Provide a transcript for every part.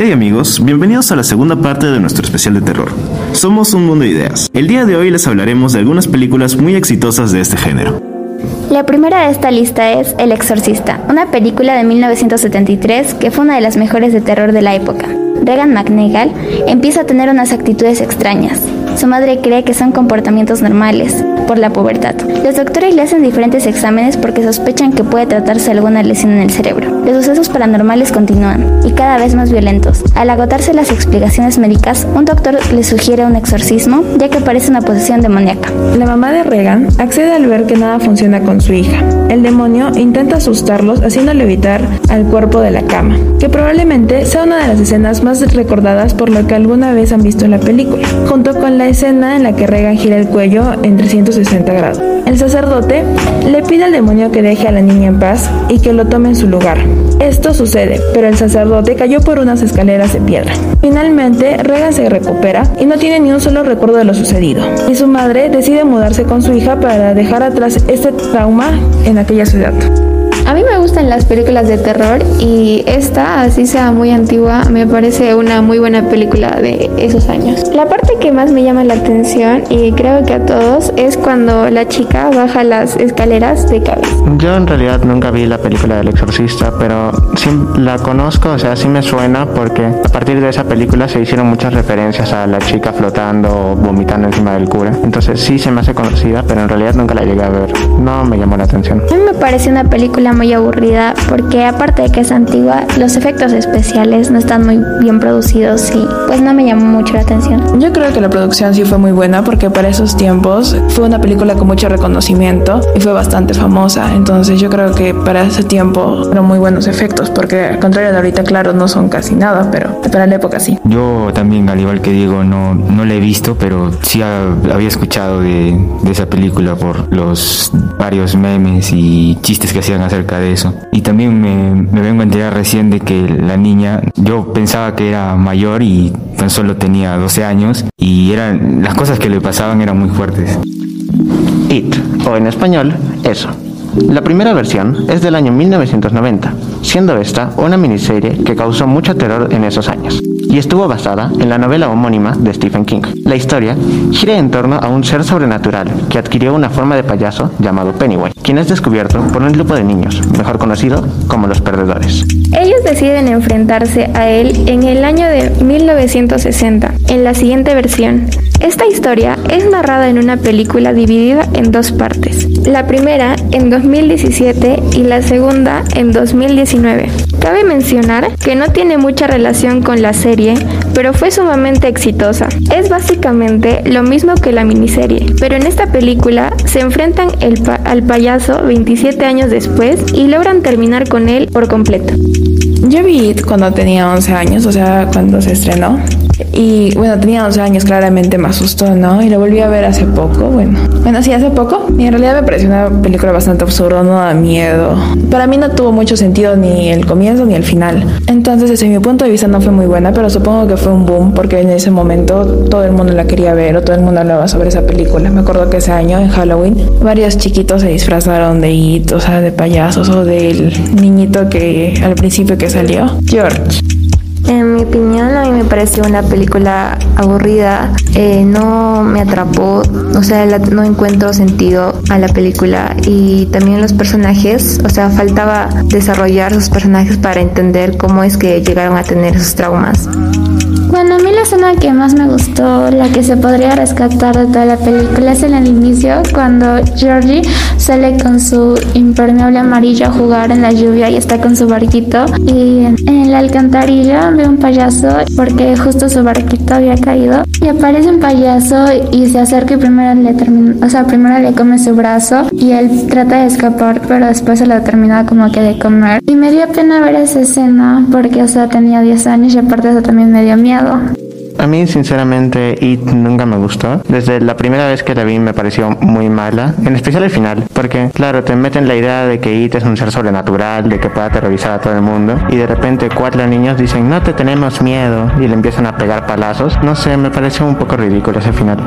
Hey amigos, bienvenidos a la segunda parte de nuestro especial de terror. Somos un mundo de ideas. El día de hoy les hablaremos de algunas películas muy exitosas de este género. La primera de esta lista es El Exorcista, una película de 1973 que fue una de las mejores de terror de la época. Regan McNegal empieza a tener unas actitudes extrañas. Su madre cree que son comportamientos normales por la pubertad. Los doctores le hacen diferentes exámenes porque sospechan que puede tratarse alguna lesión en el cerebro. Los sucesos paranormales continúan y cada vez más violentos. Al agotarse las explicaciones médicas, un doctor le sugiere un exorcismo ya que parece una posesión demoníaca. La mamá de Regan accede al ver que nada funciona con su hija. El demonio intenta asustarlos haciéndole evitar al cuerpo de la cama, que probablemente sea una de las escenas más recordadas por lo que alguna vez han visto en la película, junto con la escena en la que Regan gira el cuello en 360 grados. El sacerdote le pide al demonio que deje a la niña en paz y que lo tome en su lugar. Esto sucede, pero el sacerdote cayó por unas escaleras de piedra. Finalmente, Regan se recupera y no tiene ni un solo recuerdo de lo sucedido. Y su madre decide mudarse con su hija para dejar atrás este trauma en aquella ciudad. A mí me gustan las películas de terror y esta, así sea muy antigua, me parece una muy buena película de esos años. La parte que más me llama la atención y creo que a todos es cuando la chica baja las escaleras de cabeza. Yo en realidad nunca vi la película del exorcista, pero sí la conozco, o sea, sí me suena porque a partir de esa película se hicieron muchas referencias a la chica flotando o vomitando encima del cura. Entonces sí se me hace conocida, pero en realidad nunca la llegué a ver. No me llamó la atención. A mí me parece una película muy aburrida porque aparte de que es antigua, los efectos especiales no están muy bien producidos y pues no me llamó mucho la atención. Yo creo que la producción sí fue muy buena porque para esos tiempos fue una película con mucho reconocimiento y fue bastante famosa. Entonces yo creo que para ese tiempo fueron muy buenos efectos porque al contrario de ahorita, claro, no son casi nada, pero para la época sí. Yo también, al igual que Diego, no, no la he visto, pero sí había escuchado de, de esa película por los varios memes y chistes que hacían acerca de eso. Y también me, vengo a enterar recién de que la niña, yo pensaba que era mayor y tan solo tenía 12 años y eran las cosas que le pasaban eran muy fuertes. It, o en español, eso. La primera versión es del año 1990, siendo esta una miniserie que causó mucho terror en esos años, y estuvo basada en la novela homónima de Stephen King. La historia gira en torno a un ser sobrenatural que adquirió una forma de payaso llamado Pennywise, quien es descubierto por un grupo de niños, mejor conocido como los perdedores. Ellos deciden enfrentarse a él en el año de 1960, en la siguiente versión. Esta historia es narrada en una película dividida en dos partes. La primera en 2017 y la segunda en 2019. Cabe mencionar que no tiene mucha relación con la serie, pero fue sumamente exitosa. Es básicamente lo mismo que la miniserie, pero en esta película se enfrentan al payaso 27 años después y logran terminar con él por completo. Yo vi cuando tenía 11 años, o sea, cuando se estrenó. Y bueno, tenía 11 años, claramente me asustó, ¿no? Y lo volví a ver hace poco, bueno. Bueno, sí, hace poco. Y en realidad me pareció una película bastante absurda, no da miedo. Para mí no tuvo mucho sentido ni el comienzo ni el final. Entonces, desde mi punto de vista no fue muy buena, pero supongo que fue un boom porque en ese momento todo el mundo la quería ver o todo el mundo hablaba sobre esa película. Me acuerdo que ese año, en Halloween, varios chiquitos se disfrazaron de It, o sea, de payasos o del niñito que al principio que salió, George. En mi opinión, a mí me pareció una película aburrida, eh, no me atrapó, o sea, no encuentro sentido a la película y también los personajes, o sea, faltaba desarrollar sus personajes para entender cómo es que llegaron a tener esos traumas. Bueno, a mí la escena que más me gustó, la que se podría rescatar de toda la película, es en el inicio, cuando Georgie sale con su impermeable amarillo a jugar en la lluvia y está con su barquito. Y en la alcantarilla ve un payaso porque justo su barquito había caído. Y aparece un payaso y se acerca y primero le termina, o sea, primero le come su brazo y él trata de escapar, pero después se lo termina como que de comer. Y me dio pena ver esa escena porque, o sea, tenía 10 años y aparte eso también me dio miedo. A mí sinceramente It nunca me gustó. Desde la primera vez que la vi me pareció muy mala, en especial el final, porque claro, te meten la idea de que It es un ser sobrenatural, de que pueda aterrorizar a todo el mundo, y de repente cuatro niños dicen, no te tenemos miedo, y le empiezan a pegar palazos. No sé, me pareció un poco ridículo ese final.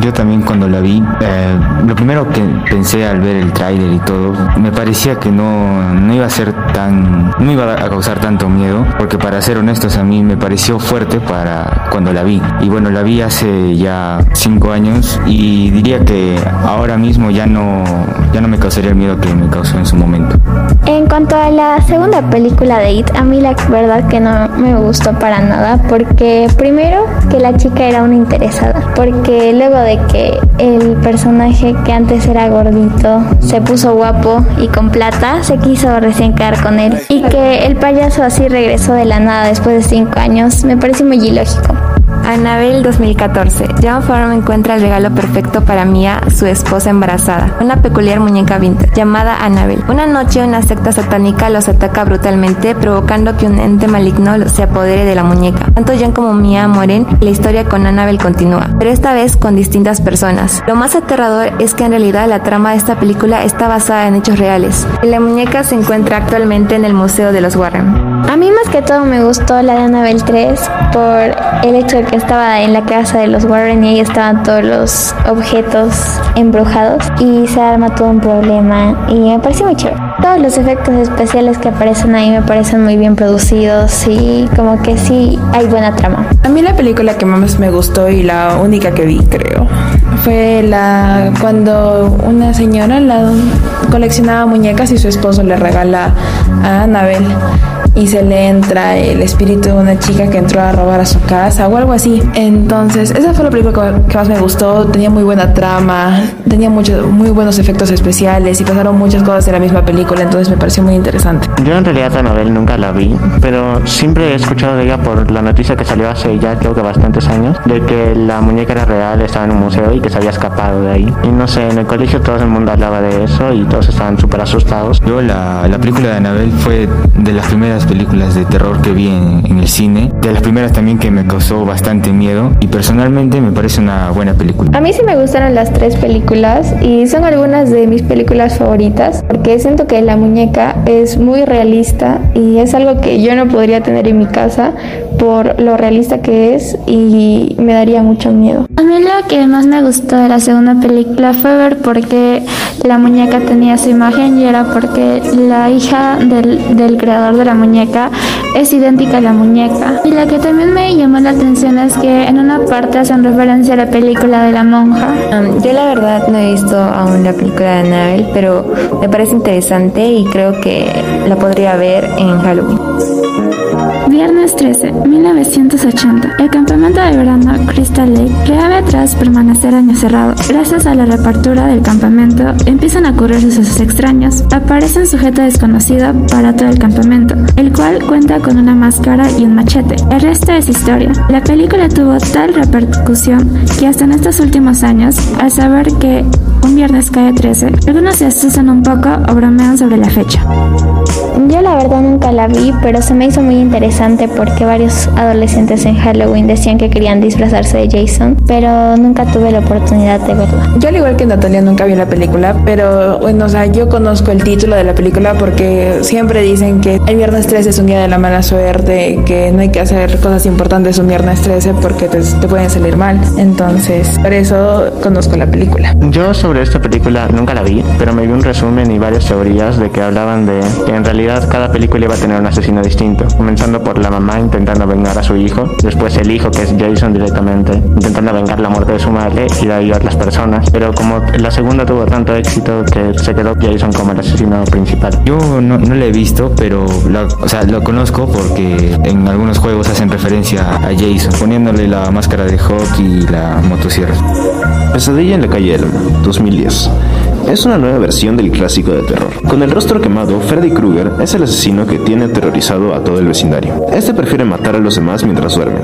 Yo también cuando la vi, eh, lo primero que pensé al ver el tráiler y todo, me parecía que no, no iba a ser tan, no iba a causar tanto miedo, porque para ser honestos a mí me pareció fuerte para cuando la vi. Y bueno, la vi hace ya cinco años y diría que ahora mismo ya no, ya no me causaría el miedo que me causó en su momento. En cuanto a la segunda película de It, a mí la verdad que no me gustó para nada, porque primero que la chica era una interesada, porque luego de que el personaje que antes era gordito se puso guapo y con plata, se quiso recién quedar con él, y que el payaso así regresó de la nada después de cinco años, me parece muy ilógico. Annabelle 2014. John Farm encuentra el regalo perfecto para Mia, su esposa embarazada, una peculiar muñeca vintage llamada Annabelle. Una noche una secta satánica los ataca brutalmente, provocando que un ente maligno se apodere de la muñeca. Tanto John como Mia mueren la historia con Annabelle continúa, pero esta vez con distintas personas. Lo más aterrador es que en realidad la trama de esta película está basada en hechos reales. La muñeca se encuentra actualmente en el Museo de los Warren. A mí más que todo me gustó la de Annabelle 3 por el hecho de que estaba en la casa de los Warren y ahí estaban todos los objetos embrujados y se arma todo un problema y me pareció muy chévere. Todos los efectos especiales que aparecen ahí me parecen muy bien producidos y como que sí hay buena trama. A mí la película que más me gustó y la única que vi creo fue la cuando una señora la coleccionaba muñecas y su esposo le regala a Annabelle y se le entra el espíritu de una chica que entró a robar a su casa o algo así. Entonces, esa fue la película que más me gustó. Tenía muy buena trama, tenía muchos, muy buenos efectos especiales y pasaron muchas cosas en la misma película, entonces me pareció muy interesante. Yo en realidad a Anabel nunca la vi, pero siempre he escuchado de ella por la noticia que salió hace ya creo que bastantes años, de que la muñeca era real, estaba en un museo y que se había escapado de ahí. Y no sé, en el colegio todo el mundo hablaba de eso y todos estaban súper asustados. Yo la, la película de Anabel fue de las primeras películas de terror que vi en, el cine, de las primeras también que me causó bastante miedo y personalmente me parece una buena película. A mí sí me gustaron las tres películas y son algunas de mis películas favoritas porque siento que la muñeca es muy realista y es algo que yo no podría tener en mi casa por lo realista que es y me daría mucho miedo. A mí lo que más me gustó de la segunda película fue ver por qué la muñeca tenía su imagen y era porque la hija del, del creador de la muñeca es idéntica a la muñeca. Y la que también me llamó la atención es que en una parte hacen referencia a la película de la monja. yo la verdad no he visto aún la película de Annabelle, pero me parece interesante y creo que la podría ver en Halloween. Viernes 13, 1980. El campamento de verano Crystal Lake reabre tras permanecer años cerrado. Gracias a la reapertura del campamento, empiezan a ocurrir sucesos extraños. Aparece un sujeto desconocido para todo el campamento, el cual cuenta con una máscara y un machete. El resto es historia. La película tuvo tal repercusión que hasta en estos últimos años, al saber que un viernes cae 13, algunos se asustan un poco o bromean sobre la fecha. Yo la verdad nunca la vi, pero se me hizo muy interesante porque varios adolescentes en Halloween decían que querían disfrazarse de Jason, pero nunca tuve la oportunidad de verla. Yo al igual que Natalia nunca vi la película, pero bueno, o sea, yo conozco el título de la película porque siempre dicen que el viernes 13 es un día de la mala suerte, que no hay que hacer cosas importantes un viernes 13 porque te, te pueden salir mal. Entonces, por eso conozco la película. Yo sobre esta película nunca la vi, pero me vi un resumen y varias teorías de que hablaban de que en realidad cada película iba a tener un asesino distinto, comenzando por la mamá intentando vengar a su hijo, después el hijo que es Jason directamente, intentando vengar la muerte de su madre y de ahí a otras personas, pero como la segunda tuvo tanto éxito que se quedó Jason como el asesino principal. Yo no, no la he visto, pero o sea, lo conozco porque en algunos juegos hacen referencia a Jason, poniéndole la máscara de Hawk y la motosierra. Pesadilla en la calle Elm, 2010. Es una nueva versión del clásico de terror. Con el rostro quemado, Freddy Krueger es el asesino que tiene aterrorizado a todo el vecindario. Este prefiere matar a los demás mientras duermen.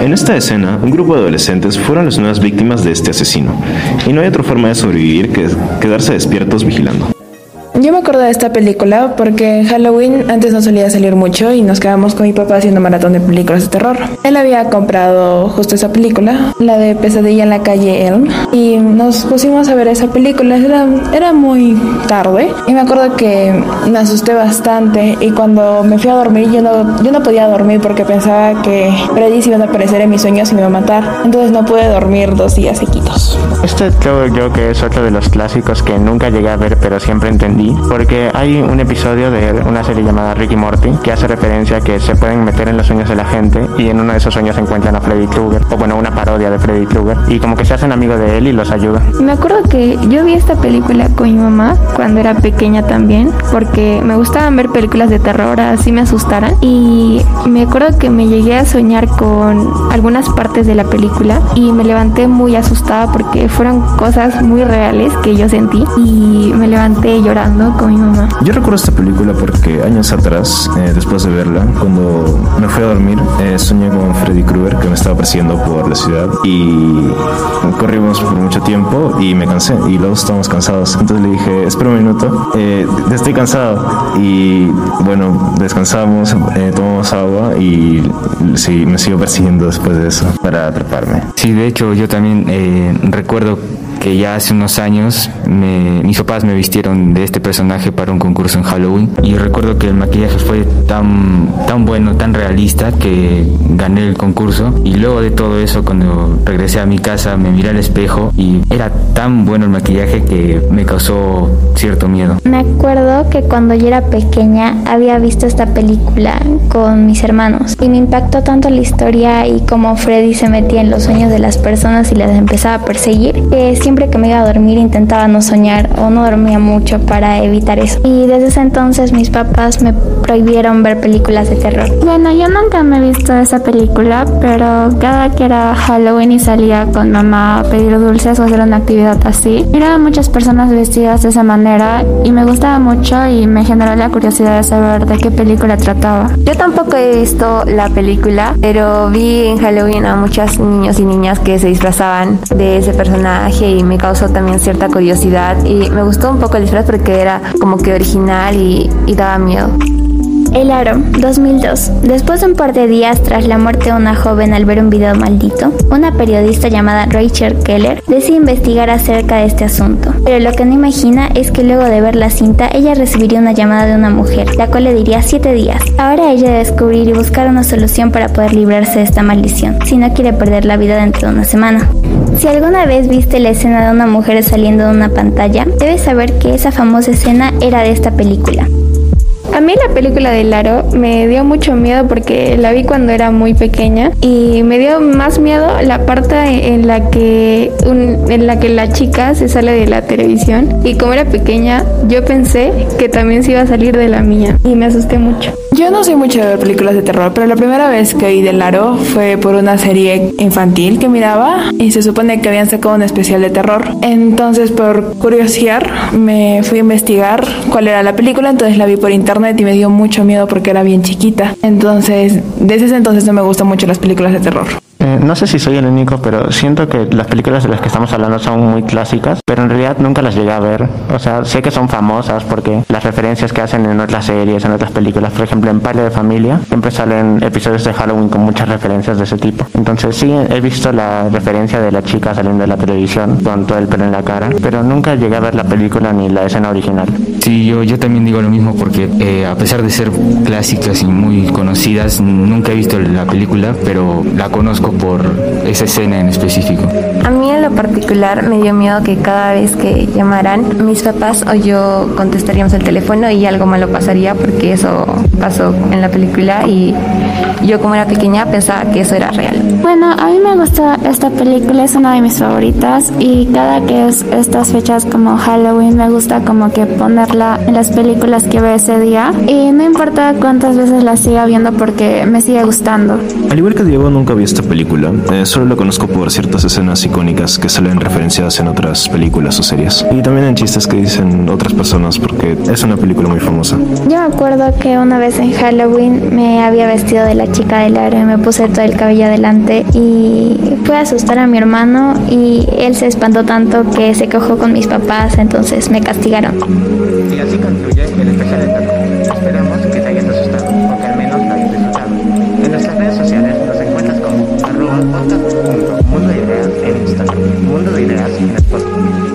En esta escena, un grupo de adolescentes fueron las nuevas víctimas de este asesino, y no hay otra forma de sobrevivir que quedarse despiertos vigilando. Acuerdo de esta película porque en Halloween antes no solía salir mucho y nos quedamos con mi papá haciendo maratón de películas de terror. Él había comprado justo esa película, la de Pesadilla en la calle Elm, y nos pusimos a ver esa película. Era, era muy tarde y me acuerdo que me asusté bastante y cuando me fui a dormir yo no, yo no podía dormir porque pensaba que Freddy se iba a aparecer en mis sueños y me iba a matar. Entonces no pude dormir dos días seguidos. Este creo yo que es otro de los clásicos que nunca llegué a ver pero siempre entendí porque hay un episodio de una serie llamada Ricky Morty que hace referencia a que se pueden meter en los sueños de la gente y en uno de esos sueños se encuentran a Freddy Krueger o bueno una parodia de Freddy Krueger y como que se hacen amigos de él y los ayuda. Me acuerdo que yo vi esta película con mi mamá cuando era pequeña también porque me gustaban ver películas de terror así me asustaran y me acuerdo que me llegué a soñar con algunas partes de la película y me levanté muy asustada porque fueron cosas muy reales que yo sentí y me levanté llorando con mi mamá. Yo recuerdo esta película porque años atrás, eh, después de verla, cuando me fui a dormir, eh, soñé con Freddy Krueger que me estaba persiguiendo por la ciudad y corrimos por mucho tiempo y me cansé y luego estábamos cansados. Entonces le dije, espera un minuto, eh, estoy cansado y bueno, descansamos, eh, tomamos agua y sí, me sigo persiguiendo después de eso para atraparme. Sí, de hecho yo también eh, recuerdo que ya hace unos años me, mis papás me vistieron de este personaje para un concurso en Halloween y recuerdo que el maquillaje fue tan, tan bueno, tan realista que gané el concurso y luego de todo eso cuando regresé a mi casa me miré al espejo y era tan bueno el maquillaje que me causó cierto miedo. Me acuerdo que cuando yo era pequeña había visto esta película con mis hermanos y me impactó tanto la historia y cómo Freddy se metía en los sueños de las personas y las empezaba a perseguir que siempre que me iba a dormir intentaba no soñar o no dormía mucho para evitar eso. Y desde ese entonces mis papás me prohibieron ver películas de terror. Bueno, yo nunca me he visto esa película, pero cada que era Halloween y salía con mamá a pedir dulces o hacer una actividad así, miraba a muchas personas vestidas de esa manera y me gustaba mucho y me generó la curiosidad de saber de qué película trataba. Yo tampoco he visto la película, pero vi en Halloween a muchos niños y niñas que se disfrazaban de ese personaje y me causó también cierta curiosidad y me gustó un poco el disfraz porque era como que original y, y daba miedo. El Aro, 2002. Después de un par de días tras la muerte de una joven al ver un video maldito, una periodista llamada Rachel Keller decide investigar acerca de este asunto. Pero lo que no imagina es que luego de ver la cinta, ella recibiría una llamada de una mujer, la cual le diría 7 días. Ahora ella debe descubrir y buscar una solución para poder librarse de esta maldición, si no quiere perder la vida dentro de una semana. Si alguna vez viste la escena de una mujer saliendo de una pantalla, debes saber que esa famosa escena era de esta película. A mí la película de Laro me dio mucho miedo porque la vi cuando era muy pequeña y me dio más miedo la parte en la que en la que la chica se sale de la televisión y como era pequeña yo pensé que también se iba a salir de la mía y me asusté mucho. Yo no soy mucho de ver películas de terror, pero la primera vez que oí del Aro fue por una serie infantil que miraba y se supone que habían sacado un especial de terror. Entonces, por curiosidad, me fui a investigar cuál era la película, entonces la vi por internet y me dio mucho miedo porque era bien chiquita. Entonces, desde ese entonces no me gustan mucho las películas de terror. No sé si soy el único, pero siento que las películas de las que estamos hablando son muy clásicas, pero en realidad nunca las llegué a ver. O sea, sé que son famosas porque las referencias que hacen en otras series, en otras películas, por ejemplo en Padre de Familia, siempre salen episodios de Halloween con muchas referencias de ese tipo. Entonces sí, he visto la referencia de la chica saliendo de la televisión con todo el pelo en la cara, pero nunca llegué a ver la película ni la escena original. Sí, yo, yo también digo lo mismo porque eh, a pesar de ser clásicas y muy conocidas, nunca he visto la película, pero la conozco por esa escena en específico. A mí en lo particular me dio miedo que cada vez que llamaran mis papás o yo contestaríamos el teléfono y algo malo pasaría porque eso pasó en la película y yo como era pequeña pensaba que eso era real. Bueno, a mí me gusta esta película, es una de mis favoritas y cada que es estas fechas como Halloween me gusta como que ponerla en las películas que veo ese día y no importa cuántas veces la siga viendo porque me sigue gustando. Al igual que Diego, nunca vi esta película película, eh, solo la conozco por ciertas escenas icónicas que salen referenciadas en otras películas o series. Y también en chistes que dicen otras personas porque es una película muy famosa. Yo me acuerdo que una vez en Halloween me había vestido de la chica del aro y me puse todo el cabello adelante y fue a asustar a mi hermano y él se espantó tanto que se cojó con mis papás, entonces me castigaron. Y así concluye el especial de Taco. Esperemos que te hayas asustado. fondo de ideas en el